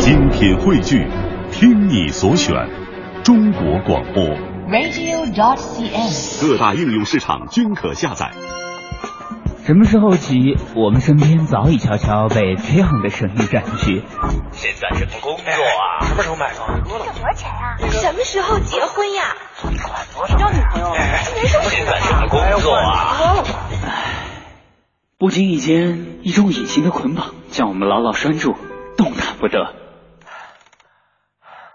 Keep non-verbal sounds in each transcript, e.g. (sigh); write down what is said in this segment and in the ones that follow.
精品汇聚，听你所选，中国广播。radio.cn。各大应用市场均可下载。什么时候起，我们身边早已悄悄被这样的声音占据？现在什么工作啊？什么时候买房？多少钱啊？什么时候结婚呀？交女朋友？没什么现在什么工作啊？唉，不经意间，一种隐形的捆绑将我们牢牢拴住，动弹不得。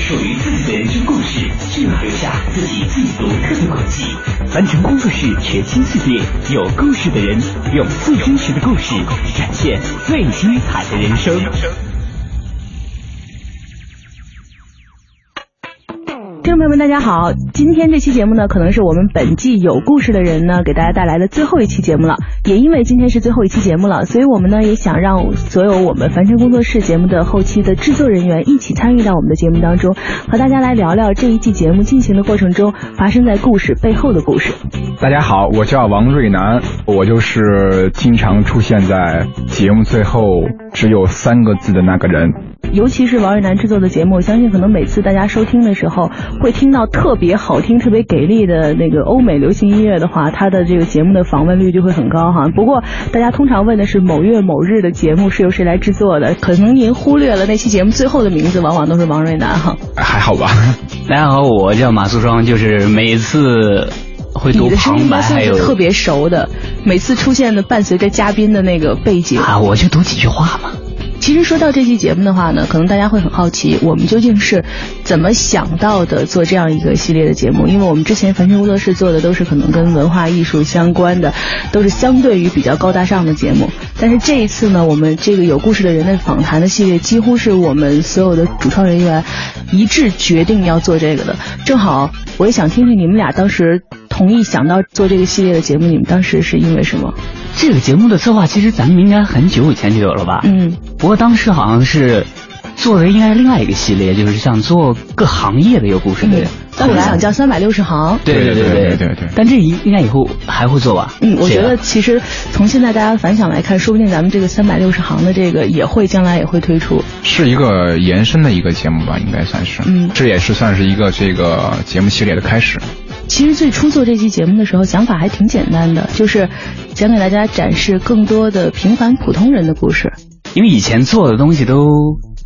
属于自己的人生故事，就要留下自己最独特的轨迹。凡成工作室全新系列，有故事的人，用最真实的故事展现最精彩的人生。听众朋友们，大家好！今天这期节目呢，可能是我们本季有故事的人呢给大家带来的最后一期节目了。也因为今天是最后一期节目了，所以我们呢也想让所有我们凡尘工作室节目的后期的制作人员一起参与到我们的节目当中，和大家来聊聊这一季节目进行的过程中发生在故事背后的故事。大家好，我叫王瑞南，我就是经常出现在节目最后只有三个字的那个人。尤其是王瑞南制作的节目，我相信可能每次大家收听的时候，会听到特别好听、特别给力的那个欧美流行音乐的话，他的这个节目的访问率就会很高哈。不过大家通常问的是某月某日的节目是由谁来制作的，可能您忽略了那期节目最后的名字往往都是王瑞南哈。还好吧？(laughs) 大家好，我叫马素双，就是每次你的声音应该旁白，还有算是特别熟的，每次出现的伴随着嘉宾的那个背景啊，我就读几句话嘛。其实说到这期节目的话呢，可能大家会很好奇，我们究竟是怎么想到的做这样一个系列的节目？因为我们之前凡尘工作室做的都是可能跟文化艺术相关的，都是相对于比较高大上的节目。但是这一次呢，我们这个有故事的人的访谈的系列，几乎是我们所有的主创人员一致决定要做这个的。正好，我也想听听你们俩当时同意想到做这个系列的节目，你们当时是因为什么？这个节目的策划其实咱们应该很久以前就有了吧？嗯，不过当时好像是做的应该是另外一个系列，就是像做各行业的一个故事的人。当时想叫三百六十行。对对对对对对但这应应该以后还会做吧？嗯，我觉这个得其实从现在大家的反响来看，说不定咱们这个三百六十行的这个也会将来也会推出。是一个延伸的一个节目吧，应该算是。嗯这也是算是一个这个节目系列的开始。其实最初做这期节目的时候，想法还挺简单的，就是想给大家展示更多的平凡普通人的故事。因为以前做的东西都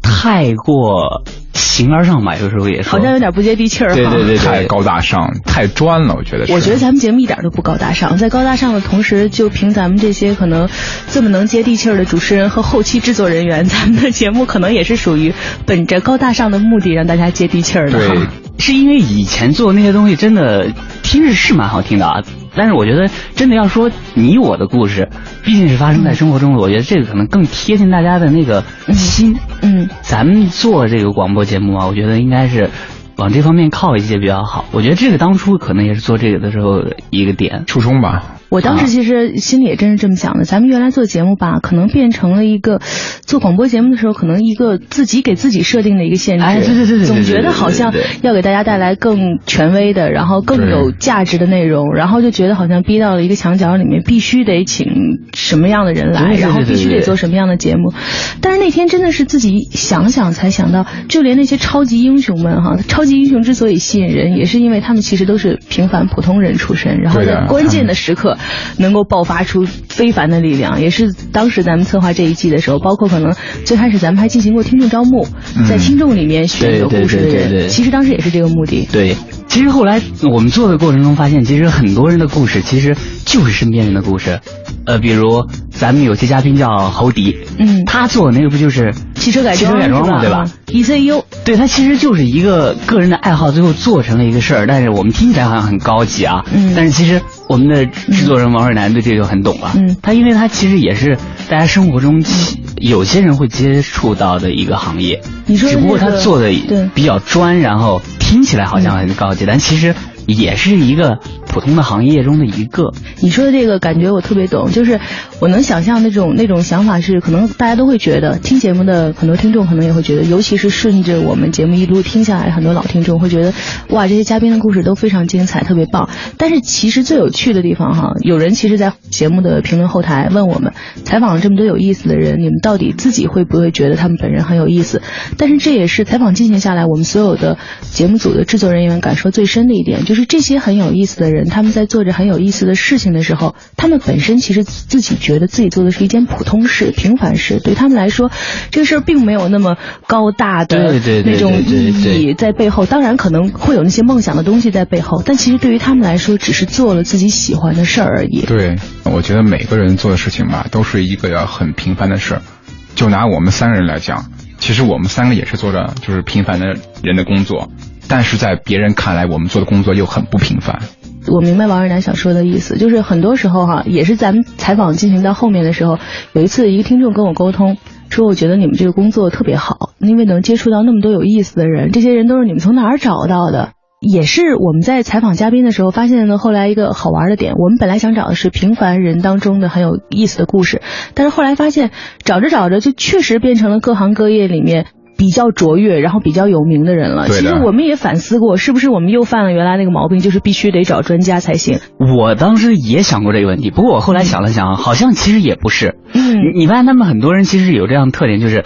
太过形而上吧，有时候也说好像有点不接地气儿哈。对对对太高大上，太专了，我觉得是。我觉得咱们节目一点都不高大上，在高大上的同时，就凭咱们这些可能这么能接地气儿的主持人和后期制作人员，咱们的节目可能也是属于本着高大上的目的让大家接地气儿的。对是因为以前做的那些东西真的听着是蛮好听的啊，但是我觉得真的要说你我的故事，毕竟是发生在生活中的，我觉得这个可能更贴近大家的那个心。嗯，咱们做这个广播节目啊，我觉得应该是往这方面靠一些比较好。我觉得这个当初可能也是做这个的时候一个点。初衷吧。我当时其实心里也真是这么想的。咱们原来做节目吧，可能变成了一个做广播节目的时候，可能一个自己给自己设定的一个限制。哎对对对对对总觉得好像要给大家带来更权威的，然后更有价值的内容，然后就觉得好像逼到了一个墙角里面，必须得请什么样的人来，然后必须得做什么样的节目。但是那天真的是自己想想才想到，就连那些超级英雄们哈，超级英雄之所以吸引人，也是因为他们其实都是平凡普通人出身，然后在关键的时刻能够爆发出非凡的力量，也是当时咱们策划这一季的时候，包括可能最开始咱们还进行过听众招募，在听众里面选有对对故事的人，其实当时也是这个目的。对，其实后来我们做的过程中发现，其实很多人的故事其实就是身边人的故事。呃，比如咱们有些嘉宾叫侯迪，嗯他做的那个不就是汽车改装汽车改装嘛，对吧？？ECU，对，他其实就是一个个人的爱好，最后做成了一个事儿。但是我们听起来好像很高级啊，嗯但是其实我们的制作人王瑞南对这个就很懂了。嗯他因为他其实也是大家生活中其有些人会接触到的一个行业，你说的只不过他做的比较专，然后听起来好像很高级，但其实也是一个普通的行业中的一个。你说的这个感觉我特别懂，就是我能想象那种那种想法是，可能大家都会觉得，听节目的很多听众可能也会觉得，尤其是顺着我们节目一路听下来，很多老听众会觉得，哇，这些嘉宾的故事都非常精彩，特别棒。但是其实最有趣的地方哈，有人其实，在节目的评论后台问我们，采访了这么多有意思的人，你们到底自己会不会觉得他们本人很有意思？但是这也是采访进行下来，我们所有的节目组的制作人员感受最深的一点，就是这些很有意思的人，他们在做着很有意思的事情的时候，他们本身其实自己觉得自己做的是一件普通事、平凡事，对他们来说，这个事儿并没有那么高大的那种意义在背后。当然可能会有那些梦想的东西在背后，但其实对于他们来说，只是做了自己喜欢的事儿而已。对，我觉得每个人做的事情吧，都是一个很平凡的事儿。就拿我们三个人来讲。其实我们三个也是做着就是平凡的人的工作，但是在别人看来，我们做的工作又很不平凡。我明白王二楠想说的意思，就是很多时候哈，也是咱们采访进行到后面的时候，有一次一个听众跟我沟通，说我觉得你们这个工作特别好，因为能接触到那么多有意思的人，这些人都是你们从哪儿找到的？也是我们在采访嘉宾的时候发现的，后来一个好玩的点，我们本来想找的是平凡人当中的很有意思的故事，但是后来发现找着找着就确实变成了各行各业里面比较卓越，然后比较有名的人了。其实我们也反思过，是不是我们又犯了原来那个毛病，就是必须得找专家才行。我当时也想过这个问题，不过我后来想了想，好像其实也不是。嗯，你发现他们很多人其实有这样的特点，就是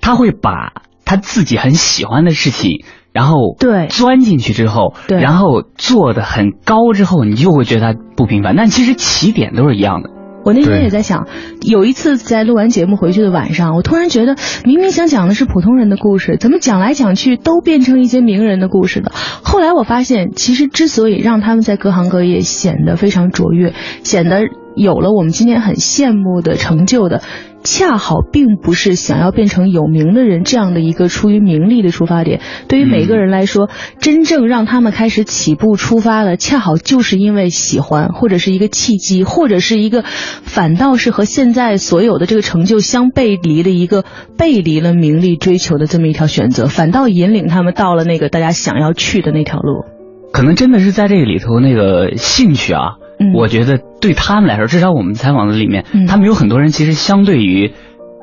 他会把他自己很喜欢的事情。然后对钻进去之后，对，然后做的很高之后，你就会觉得他不平凡。但其实起点都是一样的。我那天也在想，有一次在录完节目回去的晚上，我突然觉得，明明想讲的是普通人的故事，怎么讲来讲去都变成一些名人的故事了？后来我发现，其实之所以让他们在各行各业显得非常卓越，显得有了我们今天很羡慕的成就的。恰好并不是想要变成有名的人这样的一个出于名利的出发点。对于每个人来说，真正让他们开始起步出发的，恰好就是因为喜欢，或者是一个契机，或者是一个反倒是和现在所有的这个成就相背离的一个背离了名利追求的这么一条选择，反倒引领他们到了那个大家想要去的那条路。可能真的是在这个里头那个兴趣啊。我觉得对他们来说，至少我们采访的里面，他们有很多人其实相对于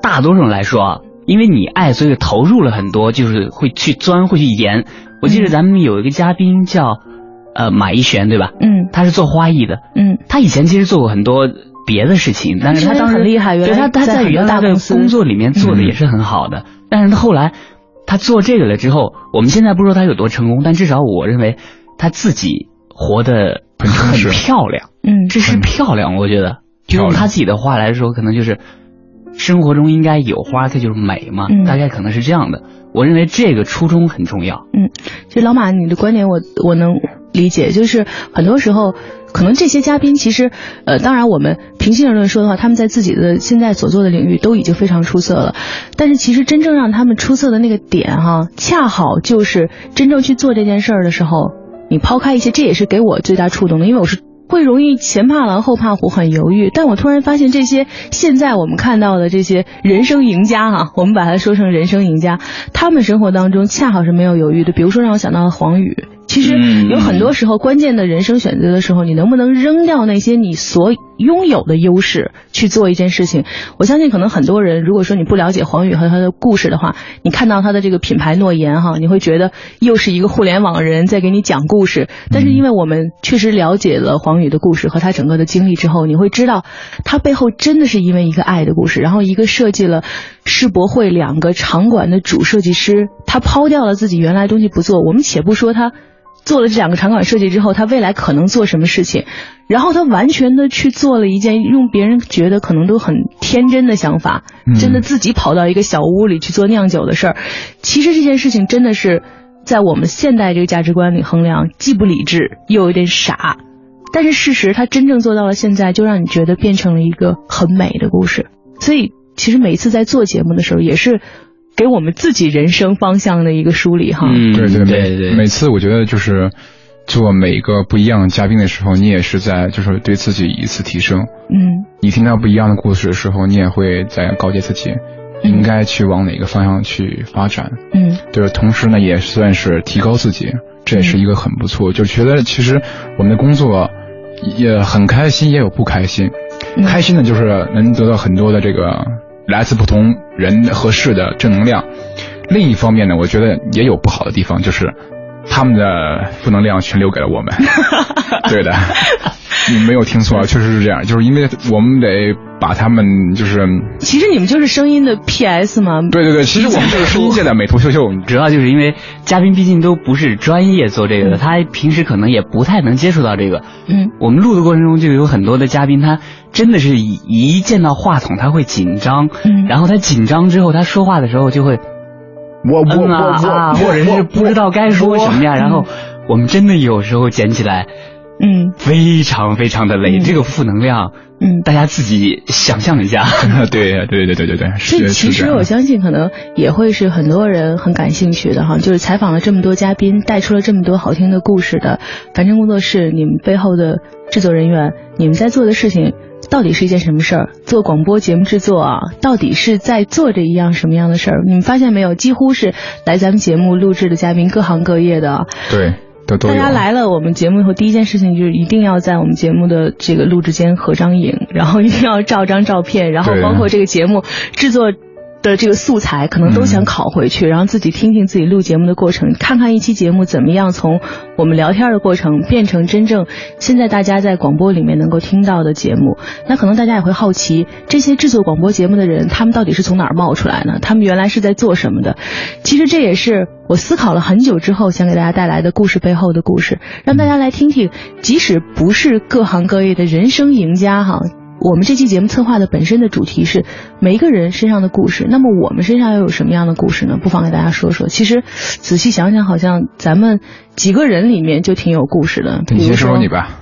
大多数人来说啊，因为你爱，所以投入了很多，就是会去钻，会去研。我记得咱们有一个嘉宾叫呃马一璇，对吧？嗯，他是做花艺的。嗯，他以前其实做过很多别的事情，但是他当时很厉害，原来他他在原来的工作里面做的也是很好的。但是他后来他做这个了之后，我们现在不说他有多成功，但至少我认为他自己活的。很漂亮，嗯，这是漂亮，我觉得，就用他自己的话来说，可能就是生活中应该有花，它就是美嘛，大概可能是这样的。我认为这个初衷很重要。嗯，其实老马你的观点我我能理解，就是很多时候可能这些嘉宾其实，呃，当然我们平心而论说的话，他们在自己的现在所做的领域都已经非常出色了，但是其实真正让他们出色的那个点哈，恰好就是真正去做这件事儿的时候。你抛开一些，这也是给我最大触动的，因为我是会容易前怕狼后怕虎，很犹豫。但我突然发现，这些现在我们看到的这些人生赢家哈，我们把它说成人生赢家，他们生活当中恰好是没有犹豫的。比如说，让我想到了黄宇。其实有很多时候，关键的人生选择的时候，你能不能扔掉那些你所拥有的优势去做一件事情？我相信，可能很多人，如果说你不了解黄宇和他的故事的话，你看到他的这个品牌诺言哈，你会觉得又是一个互联网人在给你讲故事。但是，因为我们确实了解了黄宇的故事和他整个的经历之后，你会知道，他背后真的是因为一个爱的故事，然后一个设计了世博会两个场馆的主设计师，他抛掉了自己原来东西不做。我们且不说他。做了这两个场馆设计之后，他未来可能做什么事情？然后他完全的去做了一件用别人觉得可能都很天真的想法，真的自己跑到一个小屋里去做酿酒的事儿。其实这件事情真的是在我们现代这个价值观里衡量，既不理智又有点傻。但是事实，他真正做到了现在，就让你觉得变成了一个很美的故事。所以，其实每一次在做节目的时候，也是。给我们自己人生方向的一个梳理哈，嗯，对对对对，每次我觉得就是做每个不一样的嘉宾的时候，你也是在就是对自己一次提升，嗯，你听到不一样的故事的时候，你也会在告诫自己应该去往哪个方向去发展，嗯，就是同时呢也算是提高自己，这也是一个很不错，就觉得其实我们的工作也很开心，也有不开心。嗯。开心的就是能得到很多的这个来自不同人和事的正能量。另一方面呢，我觉得也有不好的地方，就是他们的负能量全留给了我们。(laughs) 对的，你没有听错，确实是这样，就是因为我们得把他们就是，其实你们就是声音的 PS 吗。对对对，其实我们就是声音界的美图秀秀。主要就是因为嘉宾毕竟都不是专业做这个的，他平时可能也不太能接触到这个。嗯，我们录的过程中就有很多的嘉宾，他真的是一一见到话筒他会紧张，嗯然后他紧张之后他说话的时候就会我我嗯啊我啊，我，或者是不知道该说什么呀，然后我们真的有时候捡起来嗯非常非常的累，嗯这个负能量，嗯。大家自己想象一下。(laughs) 对对对对对对，所以是其实我。相信可能也会是很多人很感兴趣的哈，就是采访了这么多嘉宾，带出了这么多好听的故事的凡尘工作室，你们背后的制作人员，你们在做的事情。到底是一件什么事儿？做广播节目制作啊，到底是在做着一样什么样的事儿？你们发现没有？几乎是来咱们节目录制的嘉宾，各行各业的啊，对，都都有。大家来了，我们节目以后第一件事情就是一定要在我们节目的这个录制间合张影，然后一定要照张照片，然后包括这个节目制作。的这个素材可能都想拷回去，然后自己听听自己录节目的过程，看看一期节目怎么样从我们聊天的过程变成真正现在大家在广播里面能够听到的节目。那可能大家也会好奇，这些制作广播节目的人，他们到底是从哪儿冒出来呢？他们原来是在做什么的？其实这也是我思考了很久之后想给大家带来的故事背后的故事，让大家来听听，即使不是各行各业的人生赢家哈。我们这期节目策划的本身的主题是每一个人身上的故事，那么我们身上又有什么样的故事呢？不妨给大家说说。其实仔细想想，好像咱们几个人里面就挺有故事的。你先说说你吧。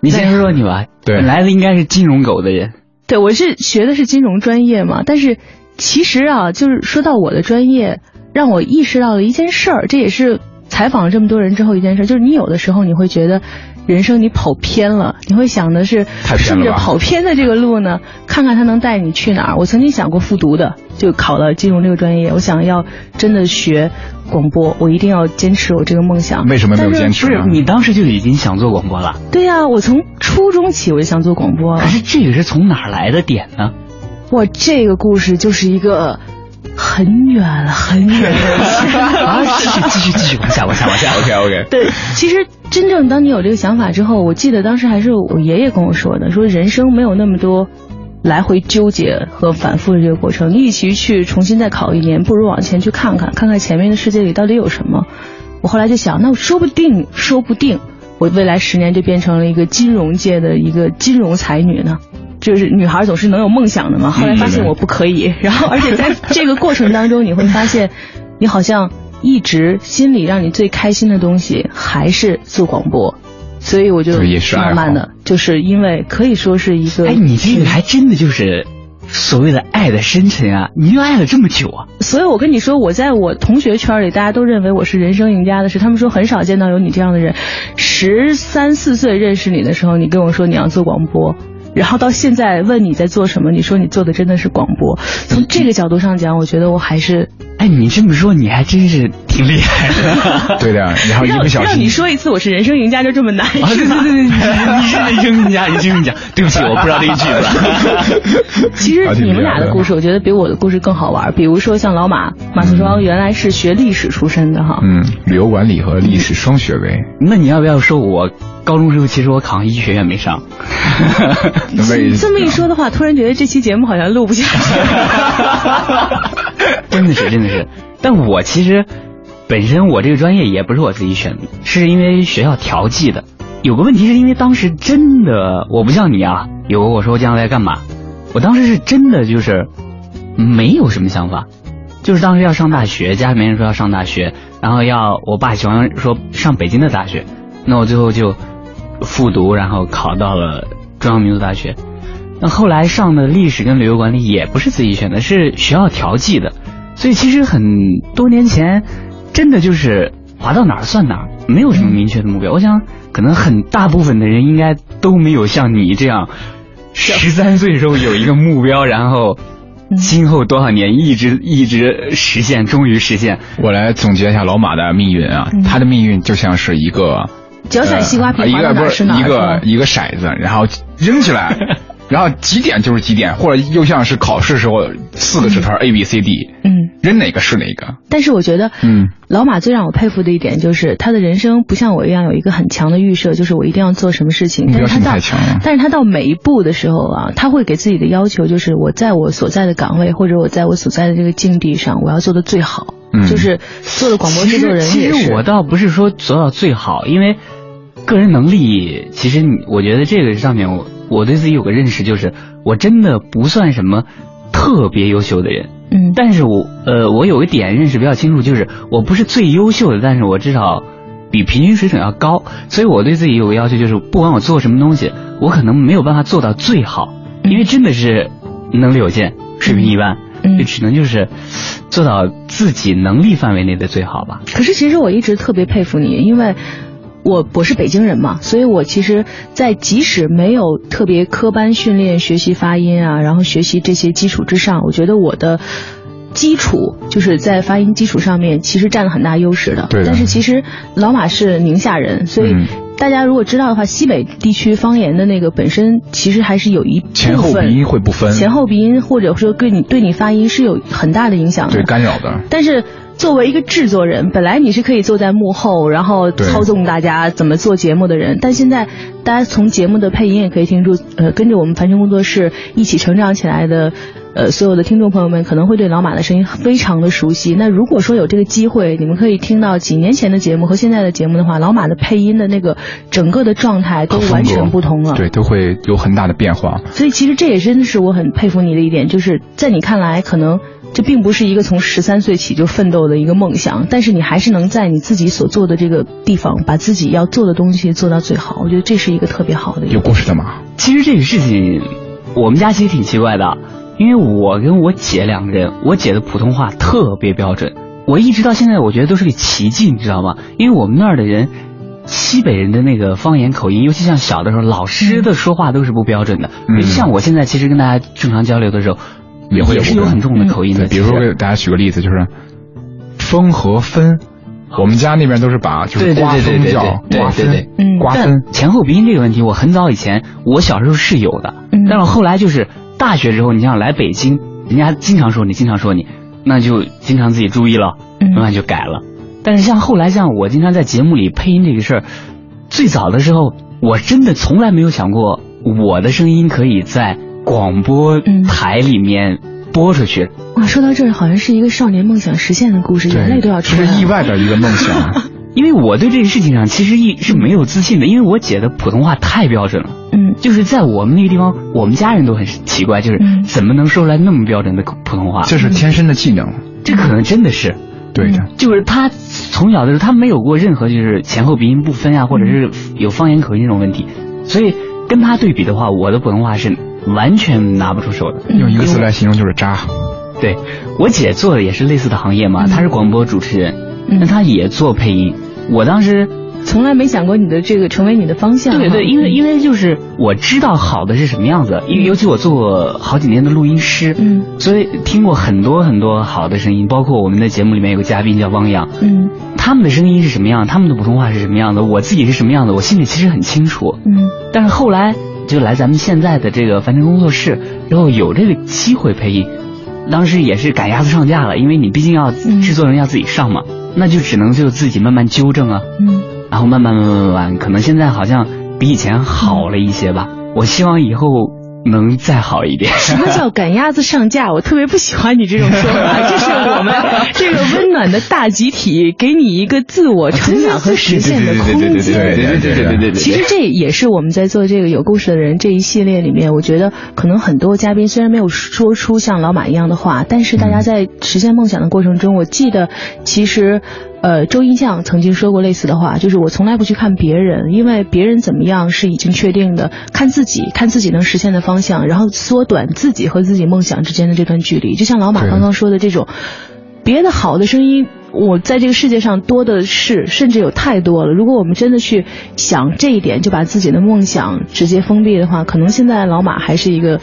你先说说你吧，对来的应该是金融狗的人，对，我是学的是金融专业嘛，但是其实啊，就是说到我的专业，让我意识到了一件事儿，这也是采访了这么多人之后一件事儿，就是你有的时候你会觉得人生你跑偏了，你会想的是顺着跑偏的这个路呢，看看它能带你去哪儿。我曾经想过复读的，就考了金融这个专业，我想要真的学广播，我一定要坚持我这个梦想。为什么没有坚持呢？不是你当时就已经想做广播了，对呀、我从初中起我就想做广播可。是这个是从哪儿来的点呢？哇，这个故事就是一个很远很远 (laughs) 啊，(laughs) 继续继续继续往下往下往下。OK (laughs) OK，对，其实真正当你有这个想法之后，我记得当时还是我爷爷跟我说的，说人生没有那么多来回纠结和反复的这个过程，你与其去重新再考一年，不如往前去看看，看看前面的世界里到底有什么。我后来就想，那说不定，说不定我未来十年就变成了一个金融界的一个金融才女呢。就是女孩总是能有梦想的嘛。后来发现我不可以，(laughs) 然后而且在这个过程当中，你会发现，你好像一直心里让你最开心的东西还是做广播，所以我就慢慢的，就是因为可以说是一个，哎，你这个还真的就是所谓的爱的深沉啊！你又爱了这么久啊！所以我跟你说，我在我同学圈里，大家都认为我是人生赢家的是，他们说很少见到有你这样的人。十三四岁认识你的时候，你跟我说你要做广播。然后到现在问你在做什么，你说你做的真的是广播。从这个角度上讲，我觉得我还是哎，你这么说，你还真是挺厉害的。(laughs) 对的，然后一让不小心让你说一次我是人生赢家就这么难，啊，对对对对，你你是人生赢家，人生赢家。(laughs) 对不起，我不知道这一句子。(laughs) 其实你们俩的故事，我觉得比我的故事更好玩。比如说像老马马素双，原来是学历史出身的哈，嗯，旅游管理和历史双学位，那你要不要说我高中时候其实我考上医学院没上？为这么一说的话，突然觉得这期节目好像录不下去了。真的是真的是，但我其实本身我这个专业也不是我自己选的，是因为学校调剂的。有个问题是因为当时真的我不像你啊，有我说将来干嘛，我当时是真的就是没有什么想法，就是当时要上大学，家里面人说要上大学，然后要我爸喜欢说上北京的大学，那我最后就复读，然后考到了中央民族大学。那后来上的历史跟旅游管理也不是自己选的，是学校调剂的，所以其实很多年前，真的就是滑到哪儿算哪儿，没有什么明确的目标。我想，可能很大部分的人应该都没有像你这样，十三岁时候有一个目标，然后今后多少年一直 (laughs) 一直实现，终于实现。我来总结一下老马的命运啊，他的命运就像是一个脚踩西瓜皮呃一滑到个不是哪儿是哪儿一个一个骰子，然后扔起来，(laughs) 然后几点就是几点，或者又像是考试时候四个纸团 A B C D，嗯。扔哪个是哪个。但是我觉得，嗯，老马最让我佩服的一点就是他的人生不像我一样有一个很强的预设，就是我一定要做什么事情。但是他到太强了，但是他到每一步的时候啊，他会给自己的要求就是我在我所在的岗位或者我在我所在的这个境地上，我要做的最好。嗯就是做的广播制作人其也是。实我倒不是说做到最好，因为个人能力，其实你我觉得这个上面我我对自己有个认识，就是我真的不算什么特别优秀的人。嗯，但是我呃，我有一点认识比较清楚，就是我不是最优秀的，但是我至少比平均水准要高，所以我对自己有个要求，就是不管我做什么东西，我可能没有办法做到最好，因为真的是能力有限，水平一般，嗯就只能就是做到自己能力范围内的最好吧。可是其实我一直特别佩服你，因为我我是北京人嘛，所以我其实，在即使没有特别科班训练学习发音啊，然后学习这些基础之上，我觉得我的。基础就是在发音基础上面，其实占了很大优势的。对的但是其实老马是宁夏人，所以嗯大家如果知道的话，西北地区方言的那个本身其实还是有一部分前后鼻音会不分，前后鼻音或者说对你对你发音是有很大的影响的。对干扰的。但是作为一个制作人，本来你是可以坐在幕后，然后操纵大家怎么做节目的人，但现在大家从节目的配音也可以听出，呃，跟着我们凡尘工作室一起成长起来的。呃，所有的听众朋友们可能会对老马的声音非常的熟悉。那如果说有这个机会，你们可以听到几年前的节目和现在的节目的话，老马的配音的那个整个的状态都完全不同了。对，都会有很大的变化。所以其实这也真的是我很佩服你的一点，就是在你看来，可能这并不是一个从十三岁起就奋斗的一个梦想，但是你还是能在你自己所做的这个地方，把自己要做的东西做到最好。我觉得这是一个特别好的一有。故事的吗，其实这个事情，我们家其实挺奇怪的，因为我跟我姐两个人，我姐的普通话特别标准，我一直到现在我觉得都是个奇迹，你知道吗？因为我们那儿的人。西北人的那个方言口音，尤其像小的时候，老师的说话都是不标准的。嗯像我现在，其实跟大家正常交流的时候，也会有是有很重的口音的。对，比如说给大家举个例子，就是风和分，我们家那边都是把就是刮风叫对刮分对对，嗯刮分。但前后鼻音这个问题，我很早以前我小时候是有的，嗯但是后来就是大学之后，你像来北京，人家经常说你，经常说你，那就经常自己注意了，嗯慢慢就改了。但是像后来像我经常在节目里配音这个事儿，最早的时候，我真的从来没有想过我的声音可以在广播嗯台里面播出去。哇，说到这儿，好像是一个少年梦想实现的故事，眼泪都要出来了。这是意外的一个梦想。(laughs) 因为我对这个事情上其实一是没有自信的，因为我姐的普通话太标准了。嗯就是在我们那个地方，我们家人都很奇怪，就是嗯怎么能说出来那么标准的普通话？这是天生的技能，这可能真的是，对的。就是他从小的时候他没有过任何就是前后鼻音不分啊，或者是有方言口音这种问题，所以跟他对比的话，我的普通话是完全拿不出手的。用一个词来形容就是渣。对我姐做的也是类似的行业嘛，她是广播主持人，嗯那她也做配音。我当时从来没想过你的这个成为你的方向。对对，因为因为就是我知道好的是什么样子，因为尤其我做过好几年的录音师，嗯所以听过很多很多好的声音，包括我们的节目里面有个嘉宾叫汪洋，嗯他们的声音是什么样，他们的普通话是什么样的，我自己是什么样的，我心里其实很清楚。嗯但是后来就来咱们现在的这个凡尘工作室，然后有这个机会配音，当时也是赶鸭子上架了，因为你毕竟要嗯制作人要自己上嘛，那就只能就自己慢慢纠正啊，嗯。然后慢慢慢慢慢慢，可能现在好像比以前好了一些吧。我希望以后能再好一点。什么叫赶鸭子上架？我特别不喜欢你这种说法，(laughs) 这是我们这个温暖的大集体给你一个自我成长和实现的空间。对对对对对对。其实这也是我们在做这个有故事的人这一系列里面，我觉得可能很多嘉宾虽然没有说出像老马一样的话，但是大家在实现梦想的过程中，我记得其实。呃，周音相曾经说过类似的话，就是我从来不去看别人，因为别人怎么样是已经确定的，看自己，看自己能实现的方向，然后缩短自己和自己梦想之间的这段距离。就像老马刚刚说的这种，别的好的声音，我在这个世界上多的是，甚至有太多了。如果我们真的去想这一点，就把自己的梦想直接封闭的话，可能现在老马还是一个。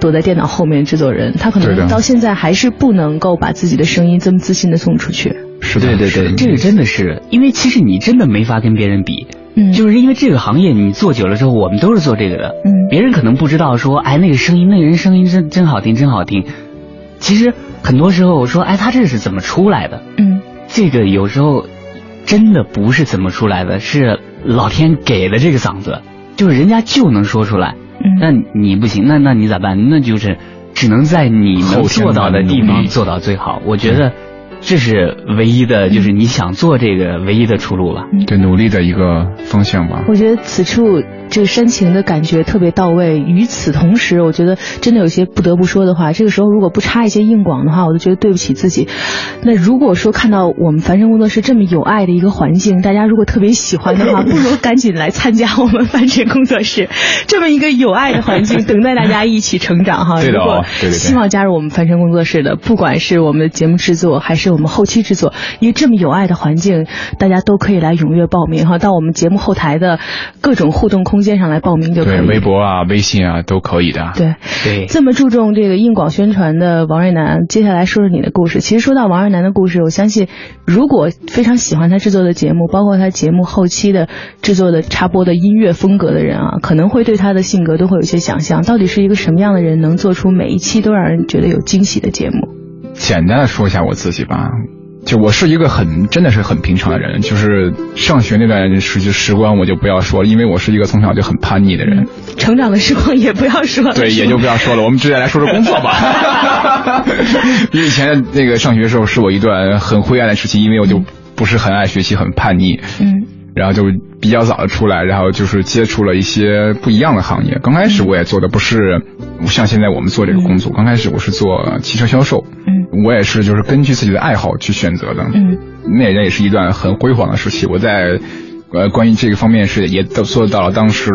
躲在电脑后面制作人，他可能到现在还是不能够把自己的声音这么自信的送出去。是的，对对对，这个真的是，因为其实你真的没法跟别人比，嗯就是因为这个行业你做久了之后，我们都是做这个的，嗯别人可能不知道说，哎，那个声音，那个人声音真真好听，真好听。其实很多时候我说，哎，他这是怎么出来的？嗯这个有时候真的不是怎么出来的，是老天给了这个嗓子，就是人家就能说出来。嗯那你不行，那那你咋办？那就是只能在你能做到的地方做到最好。我觉得这是唯一的，就是你想做这个唯一的出路了。对努力的一个方向吧。我觉得此处这个煽情的感觉特别到位。与此同时，我觉得真的有些不得不说的话。这个时候如果不插一些硬广的话，我都觉得对不起自己。那如果说看到我们凡尘工作室这么有爱的一个环境，大家如果特别喜欢的话，不如赶紧来参加我们凡尘工作室这么一个有爱的环境，等待大家一起成长哈。对的哦如果对对对希望加入我们凡尘工作室的，不管是我们的节目制作还是我们后期制作，因为这么有爱的环境，大家都可以来踊跃报名哈，到我们节目后台的各种互动空间上来报名就可以对，微博啊、微信啊都可以的。对，对，这么注重这个硬广宣传的王瑞南，接下来说说你的故事。其实说到王瑞南的故事，我相信如果非常喜欢他制作的节目，包括他节目后期的制作的插播的音乐风格的人啊，可能会对他的性格都会有一些想象，到底是一个什么样的人，能做出每一期都让人觉得有惊喜的节目？简单的说一下我自己吧，就我是一个很真的是很平常的人，就是上学那段时期时光我就不要说了，因为我是一个从小就很叛逆的人。成长的时光也不要说了，对，也就不要说了，我们直接来说说工作吧。(laughs) 因为以前那个上学的时候是我一段很灰暗的时期，因为我就不是很爱学习，很叛逆，嗯然后就比较早的出来，然后就是接触了一些不一样的行业。刚开始我也做的不是像现在我们做这个工作，刚开始我是做汽车销售，嗯我也是就是根据自己的爱好去选择的，嗯那也是一段很辉煌的时期。我在呃关于这个方面是也都做到了当时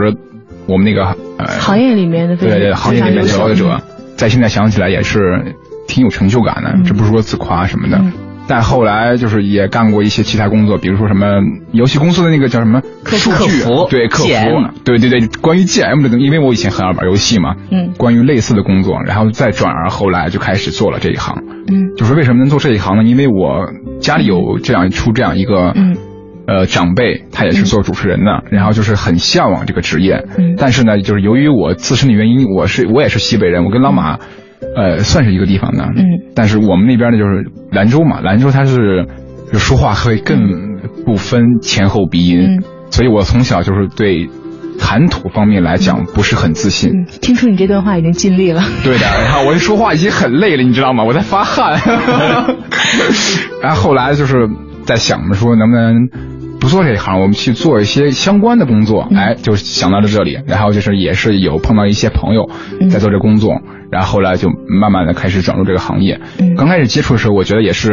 我们那个呃行业里面的对对行业里面的佼佼者，在现在想起来也是挺有成就感的，嗯这不是说自夸什么的。嗯但后来就是也干过一些其他工作，比如说什么游戏公司的那个叫什么客数据，客服对客服对对对，关于 GM 的东西，因为我以前很爱玩游戏嘛，嗯。关于类似的工作，然后再转而后来就开始做了这一行。嗯。就是为什么能做这一行呢？因为我家里有这样出这样一个，嗯。呃，长辈他也是做主持人的，然后就是很向往这个职业，嗯。但是呢，就是由于我自身的原因，我是我也是西北人，我跟老马，呃，算是一个地方的，嗯但是我们那边呢就是兰州嘛，兰州它是就说话会更不分前后鼻音，嗯所以我从小就是对谈吐方面来讲不是很自信。嗯，听出你这段话已经尽力了。对的，然后我一说话已经很累了，你知道吗？我在发汗。(laughs) 然后后来就是在想着说，能不能不做这一行，我们去做一些相关的工作。嗯哎，就想到了这里，然后就是也是有碰到一些朋友嗯在做这工作，然后后来就慢慢的开始转入这个行业。嗯刚开始接触的时候，我觉得也是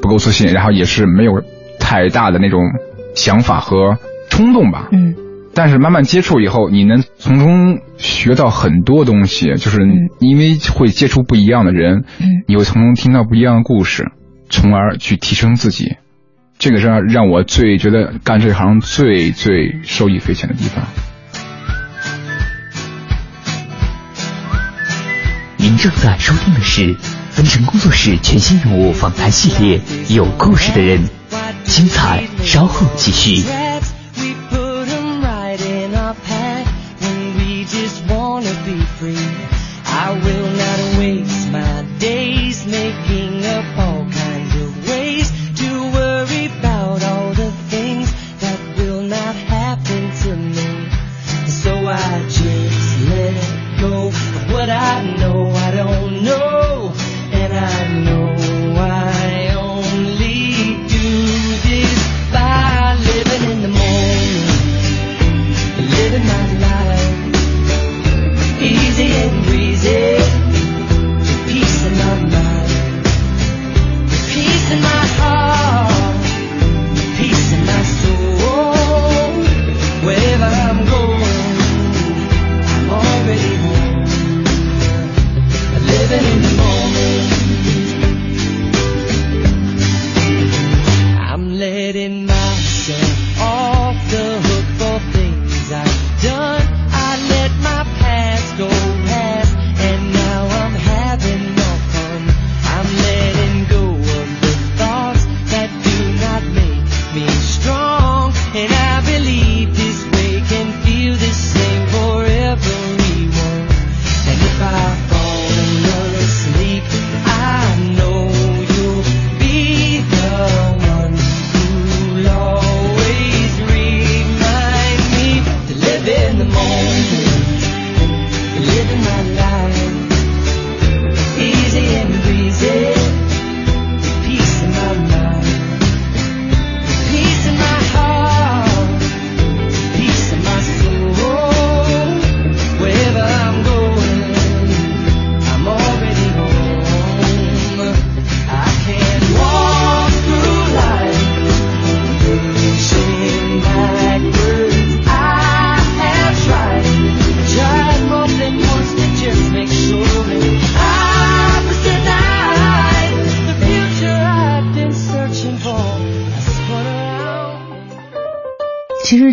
不够自信，然后也是没有太大的那种想法和冲动吧。嗯但是慢慢接触以后，你能从中学到很多东西，就是嗯因为会接触不一样的人，嗯你会从中听到不一样的故事，从而去提升自己。这个是让我最觉得干这行最最受益匪浅的地方。您正在收听的是分成工作室全新人物访谈系列《有故事的人》，精彩稍后继续。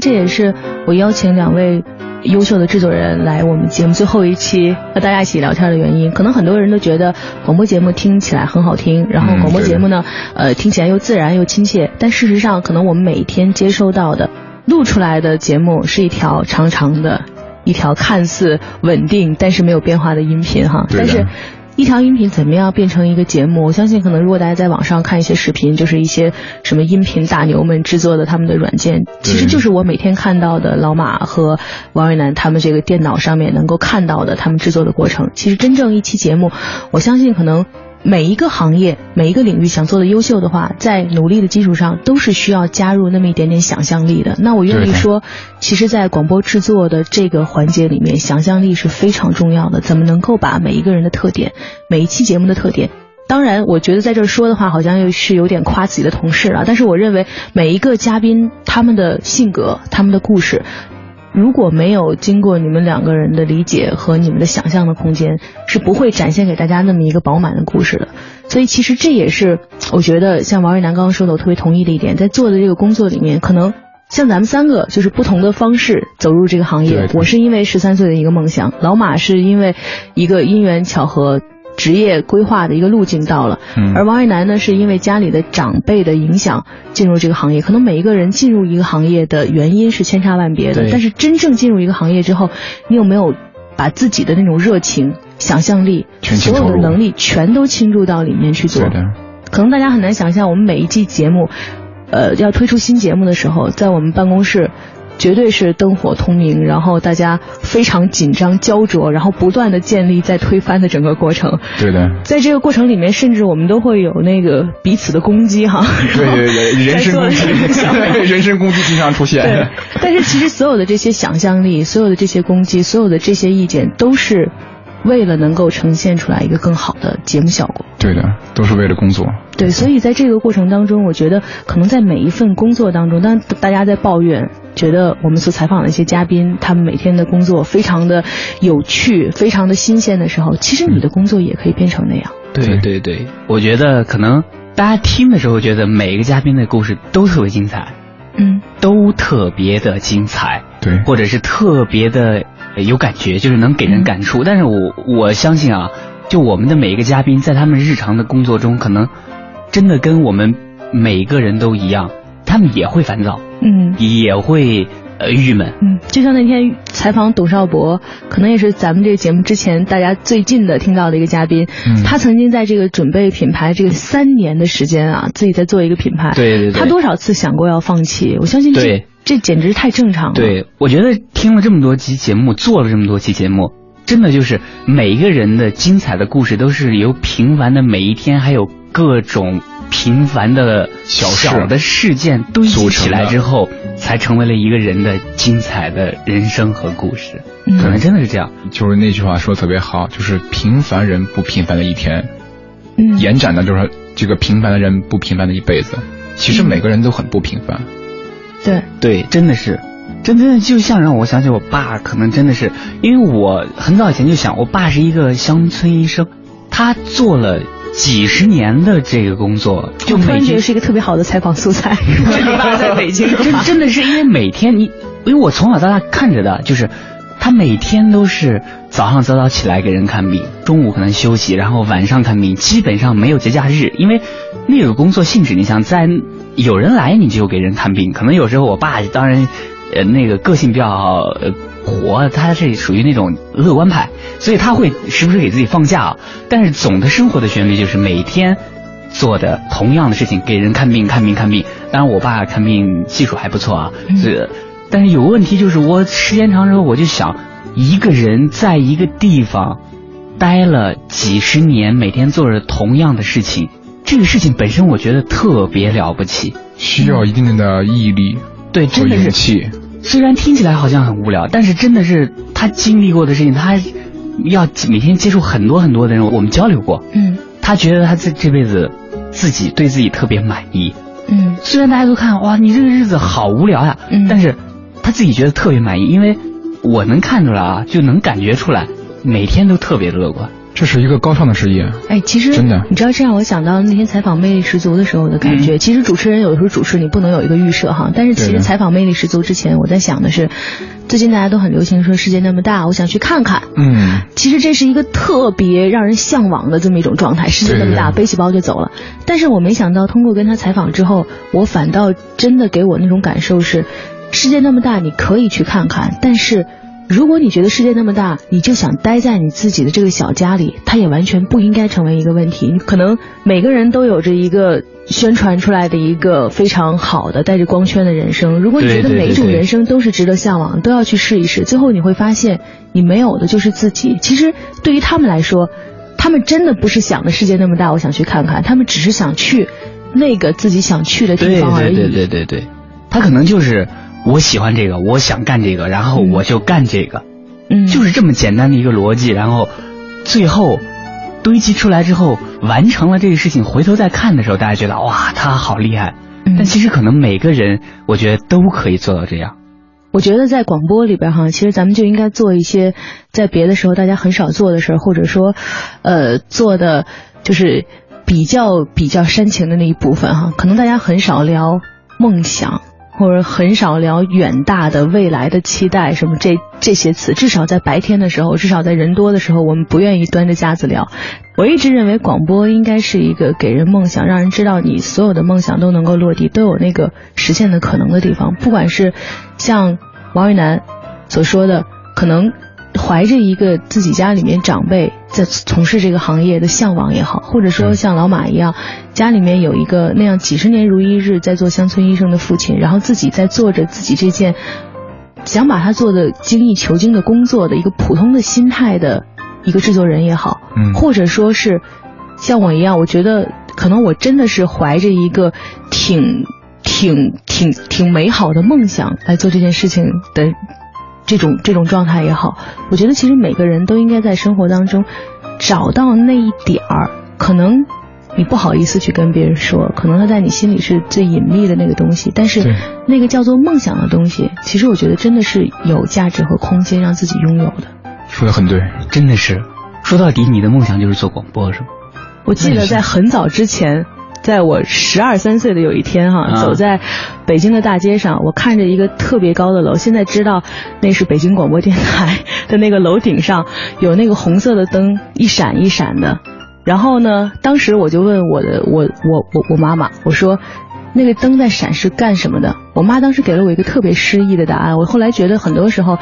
这也是我邀请两位优秀的制作人来我们节目最后一期和大家一起聊天的原因。可能很多人都觉得广播节目听起来很好听，然后嗯广播节目呢，呃，听起来又自然又亲切。但事实上，可能我们每天接收到的录出来的节目是一条长长的。一条看似稳定但是没有变化的音频哈，但是一条音频怎么样变成一个节目？我相信可能如果大家在网上看一些视频，就是一些什么音频大牛们制作的他们的软件，其实就是我每天看到的老马和王瑞南他们这个电脑上面能够看到的他们制作的过程。其实真正一期节目，我相信可能。每一个行业、每一个领域想做的优秀的话，在努力的基础上，都是需要加入那么一点点想象力的。那我愿意说，其实，在广播制作的这个环节里面，想象力是非常重要的。怎么能够把每一个人的特点、每一期节目的特点，当然，我觉得在这儿说的话，好像又是有点夸自己的同事了。但是我认为每一个嘉宾他们的性格、他们的故事，如果没有经过你们两个人的理解和你们的想象的空间，是不会展现给大家那么一个饱满的故事的。所以其实这也是我觉得像王瑞南刚刚说的，我特别同意的一点，在做的这个工作里面，可能。像咱们三个就是不同的方式走入这个行业我是因为十三岁的一个梦想，老马是因为一个因缘巧合。职业规划的一个路径到了，嗯而王一楠呢，是因为家里的长辈的影响进入这个行业。可能每一个人进入一个行业的原因是千差万别的，但是真正进入一个行业之后，你有没有把自己的那种热情、想象力、所有的能力全都倾注到里面去做？的，可能大家很难想象，我们每一季节目，呃，要推出新节目的时候，在我们办公室。绝对是灯火通明，然后大家非常紧张、焦灼，然后不断的建立在推翻的整个过程。对的，在这个过程里面，甚至我们都会有那个彼此的攻击哈。对对对，人身攻击 (laughs) 人身攻击经常出对现。，但是其实所有的这些想象力，所有的这些攻击，所有的这些意见，都是为了能够呈现出来一个更好的节目效果。对的，都是为了工作。对，所以在这个过程当中，我觉得可能在每一份工作当中，当大家在抱怨，觉得我们所采访的一些嘉宾，他们每天的工作非常的有趣，非常的新鲜的时候，其实你的工作也可以变成那样。对。对对，我觉得可能大家听的时候觉得每一个嘉宾的故事都特别精彩，嗯。都特别的精彩，对，或者是特别的呃有感觉，就是能给人感触。但是我我相信啊，就我们的每一个嘉宾在他们日常的工作中，可能真的跟我们每一个人都一样，他们也会烦躁，嗯也会呃郁闷。嗯，就像那天采访董少博，可能也是咱们这个节目之前大家最近的听到的一个嘉宾，嗯他曾经在这个准备品牌这个三年的时间啊，自己在做一个品牌，对对对他多少次想过要放弃？我相信这对这简直太正常了。对，我觉得听了这么多期节目，做了这么多期节目，真的就是每一个人的精彩的故事都是由平凡的每一天，还有各种平凡的小事小的事件堆积起来之后，才成为了一个人的精彩的人生和故事。嗯可能真的是这样。就是那句话说的特别好，就是平凡人不平凡的一天，嗯，延展的就是这个平凡的人不平凡的一辈子。其实每个人都很不平凡。对，对，真的是，真真的就像让我想起我爸，可能真的是，因为我很早以前就想，我爸是一个乡村医生，他做了几十年的这个工作，就我突然觉得是一个特别好的采访素材。你爸在北京，真真的是因为每天你，因为我从小到大看着的就是，他每天都是早上早早起来给人看病，中午可能休息，然后晚上看病，基本上没有节假日，因为那个工作性质，你想在有人来你就给人看病，可能有时候我爸当然，呃，那个个性比较呃活，他是属于那种乐观派，所以他会时不时给自己放假啊，但是总的生活的旋律就是每天。做的同样的事情，给人看病、看病、看病。当然，我爸看病技术还不错啊，所以，但是有个问题就是，我时间长之后，我就想，一个人在一个地方待了几十年，每天做着同样的事情，这个事情本身我觉得特别了不起。需要一定的毅力对，和真的是。虽然听起来好像很无聊，但是真的是他经历过的事情，他要每天接触很多很多的人，我们交流过。嗯他觉得他这这辈子自己对自己特别满意。嗯虽然大家都看哇，你这个日子好无聊呀，嗯但是他自己觉得特别满意，因为我能看出来啊，就能感觉出来，每天都特别的乐观。这是一个高尚的职业。哎，其实真的你知道，这让我想到那天采访魅力十足的时候的感觉。其实主持人有的时候主持你不能有一个预设哈，但是其实采访魅力十足之前，我在想的是，最近大家都很流行说世界那么大，我想去看看。嗯，其实这是一个特别让人向往的这么一种状态，世界那么大，背起包就走了。但是我没想到，通过跟他采访之后，我反倒真的给我那种感受是，世界那么大，你可以去看看，但是。如果你觉得世界那么大，你就想待在你自己的这个小家里，它也完全不应该成为一个问题。可能每个人都有着一个宣传出来的一个非常好的带着光圈的人生。如果你觉得每一种人生都是值得向往，都要去试一试，最后你会发现你没有的就是自己。其实对于他们来说，他们真的不是想的世界那么大，我想去看看，他们只是想去那个自己想去的地方而已。对对对对对，他可能就是我喜欢这个，我想干这个，然后我就干这个，嗯，就是这么简单的一个逻辑，然后最后堆积出来之后，完成了这个事情，回头再看的时候，大家觉得哇，他好厉害。嗯但其实可能每个人，我觉得都可以做到这样。我觉得在广播里边哈，其实咱们就应该做一些在别的时候大家很少做的事儿，或者说，呃，做的就是比较比较煽情的那一部分哈。可能大家很少聊梦想，或者很少聊远大的未来的期待什么这这些词。至少在白天的时候，至少在人多的时候，我们不愿意端着架子聊。我一直认为广播应该是一个给人梦想，让人知道你所有的梦想都能够落地，都有那个实现的可能的地方。不管是像王玉楠所说的，可能怀着一个自己家里面长辈在从事这个行业的向往也好，或者说像老马一样，家里面有一个那样几十年如一日在做乡村医生的父亲，然后自己在做着自己这件想把他做的精益求精的工作的一个普通的心态的一个制作人也好，嗯。或者说是像我一样，我觉得可能我真的是怀着一个挺挺挺挺美好的梦想来做这件事情的这种这种状态也好，我觉得其实每个人都应该在生活当中找到那一点儿，可能你不好意思去跟别人说，可能他在你心里是最隐秘的那个东西，但是那个叫做梦想的东西，其实我觉得真的是有价值和空间让自己拥有的。说的很对。真的是，说到底，你的梦想就是做广播，是吗？我记得在很早之前，在我十二三岁的有一天哈，啊走在北京的大街上，我看着一个特别高的楼，现在知道那是北京广播电台的那个楼顶上有那个红色的灯一闪一闪的。然后呢，当时我就问我的我我我我妈妈，我说。那个灯在闪是干什么的？我妈当时给了我一个特别诗意的答案。我后来觉得很多时候，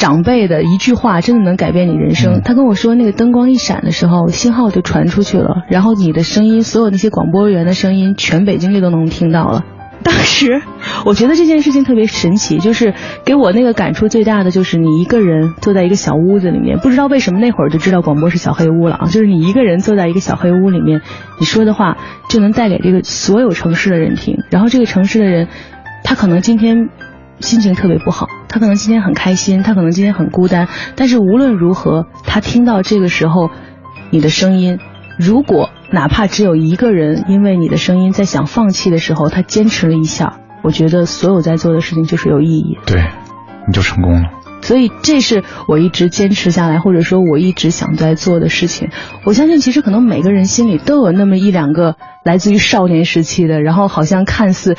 长辈的一句话真的能改变你人生。嗯他跟我说，那个灯光一闪的时候，信号就传出去了，然后你的声音，所有那些广播员的声音，全北京就都能听到了。当时我觉得这件事情特别神奇，就是给我那个感触最大的就是你一个人坐在一个小屋子里面，不知道为什么那会儿就知道广播是小黑屋了啊，就是你一个人坐在一个小黑屋里面，你说的话就能带给这个所有城市的人听，然后这个城市的人，他可能今天心情特别不好，他可能今天很开心，他可能今天很孤单，但是无论如何，他听到这个时候你的声音，如果哪怕只有一个人因为你的声音在想放弃的时候，他坚持了一下，我觉得所有在做的事情就是有意义。对，你就成功了。所以这是我一直坚持下来，或者说我一直想在做的事情。我相信，其实可能每个人心里都有那么一两个来自于少年时期的，然后好像看似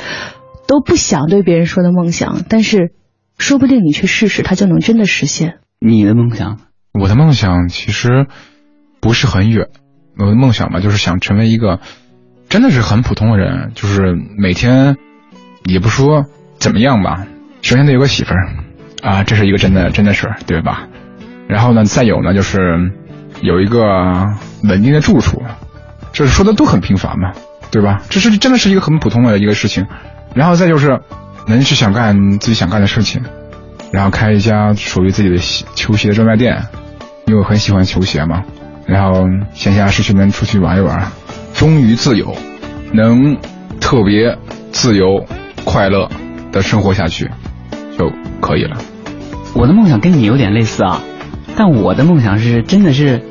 都不想对别人说的梦想，但是说不定你去试试，它就能真的实现。你的梦想？我的梦想其实不是很远，我的梦想吧，就是想成为一个真的是很普通的人，就是每天也不说怎么样吧，首先得有个媳妇儿啊，这是一个真的真的事儿，对吧？然后呢，再有呢，就是有一个稳定的住处，这说的都很平凡嘛，对吧？这是真的是一个很普通的一个事情。然后再就是能去想干自己想干的事情，然后开一家属于自己的球鞋专卖店，因为我很喜欢球鞋嘛。然后闲暇时去能出去玩一玩，终于自由，能特别自由快乐的生活下去就可以了。我的梦想跟你有点类似啊，但我的梦想是真的是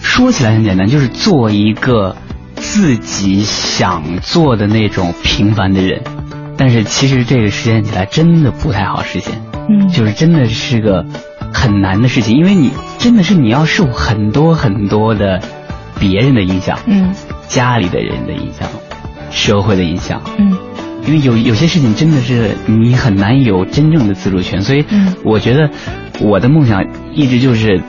说起来很简单，就是做一个自己想做的那种平凡的人。但是其实这个实现起来真的不太好实现，嗯。就是真的是个很难的事情，因为你真的是你要受很多很多的别人的影响，嗯。家里的人的影响，社会的影响，嗯。因为有有些事情真的是你很难有真正的自主权，所以嗯。我觉得我的梦想一直就是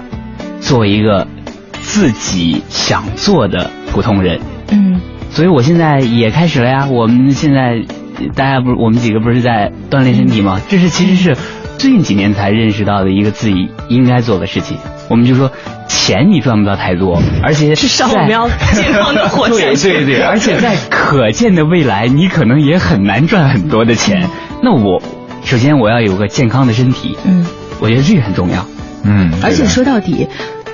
做一个自己想做的普通人，嗯。所以我现在也开始了呀。我们现在大家不是我们几个不是在锻炼身体吗？这是其实是最近几年才认识到的一个自己应该做的事情。我们就说钱你赚不到太多，而且是少我在们要 (laughs) 健康的活下对去对对，而且在可见的未来，你可能也很难赚很多的钱。那我首先我要有个健康的身体，嗯。我觉得这个很重要。嗯，而且说到底，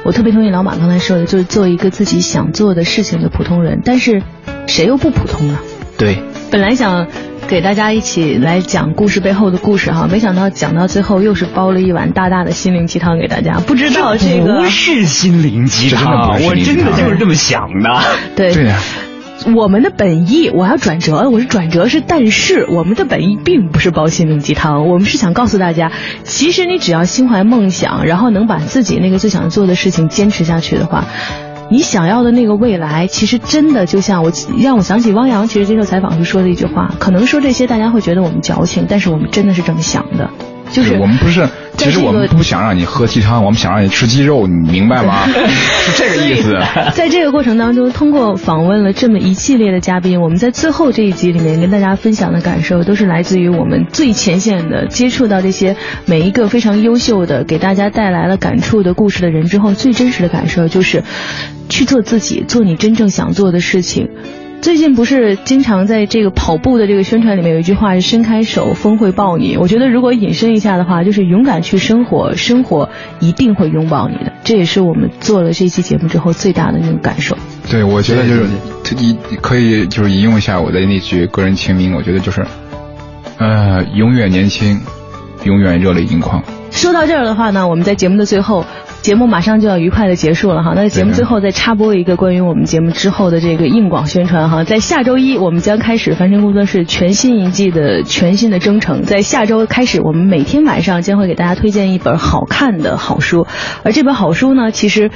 我特别同意老马刚才说的，就是做一个自己想做的事情的普通人。但是，谁又不普通呢？对，本来想给大家一起来讲故事背后的故事哈，没想到讲到最后又是煲了一碗大大的心灵鸡汤给大家。不知道这个不是心灵鸡汤，我真的就是这么想的。对对啊，我们的本意，我要转折，我是转折是，但是我们的本意并不是煲心灵鸡汤，我们是想告诉大家，其实你只要心怀梦想，然后能把自己那个最想做的事情坚持下去的话。你想要的那个未来，其实真的就像我让我想起汪洋，其实接受采访时说的一句话，可能说这些大家会觉得我们矫情，但是我们真的是这么想的，就是我们不是，其实我们不想让你喝鸡汤，我们想让你吃鸡肉，你明白吗？(laughs) 是这个意思。在这个过程当中，通过访问了这么一系列的嘉宾，我们在最后这一集里面跟大家分享的感受，都是来自于我们最前线的接触到这些每一个非常优秀的、给大家带来了感触的故事的人之后，最真实的感受就是去做自己，做你真正想做的事情。最近不是经常在这个跑步的这个宣传里面有一句话是“伸开手，风会抱你”。我觉得如果引申一下的话，就是勇敢去生活，生活一定会拥抱你的。这也是我们做了这期节目之后最大的那种感受。对，我觉得就是你可以就是引用一下我的那句个人签名，我觉得就是，呃，永远年轻，永远热泪盈眶。说到这儿的话呢，我们在节目的最后，节目马上就要愉快的结束了哈。那节目最后再插播一个关于我们节目之后的这个硬广宣传哈，在下周一我们将开始凡尘工作室全新一季的全新的征程，在下周开始，我们每天晚上将会给大家推荐一本好看的好书，而这本好书呢，其实。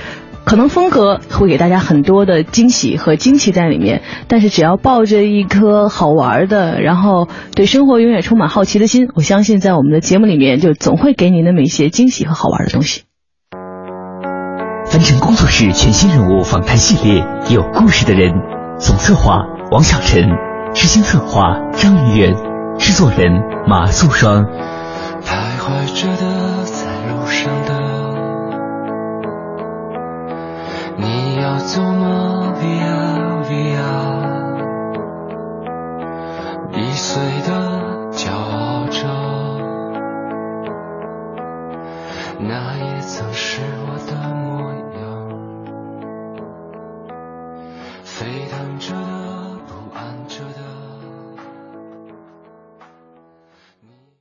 可能风格会给大家很多的惊喜和惊奇在里面，但是只要抱着一颗好玩的，然后对生活永远充满好奇的心，我相信在我们的节目里面就总会给你那么一些惊喜和好玩的东西。凡尘工作室全新人物访谈系列，有故事的人。总策划王小晨，执行策划张云元，制作人马素双。徘徊着的，在路上的，你要走吗？Via Via，易碎的。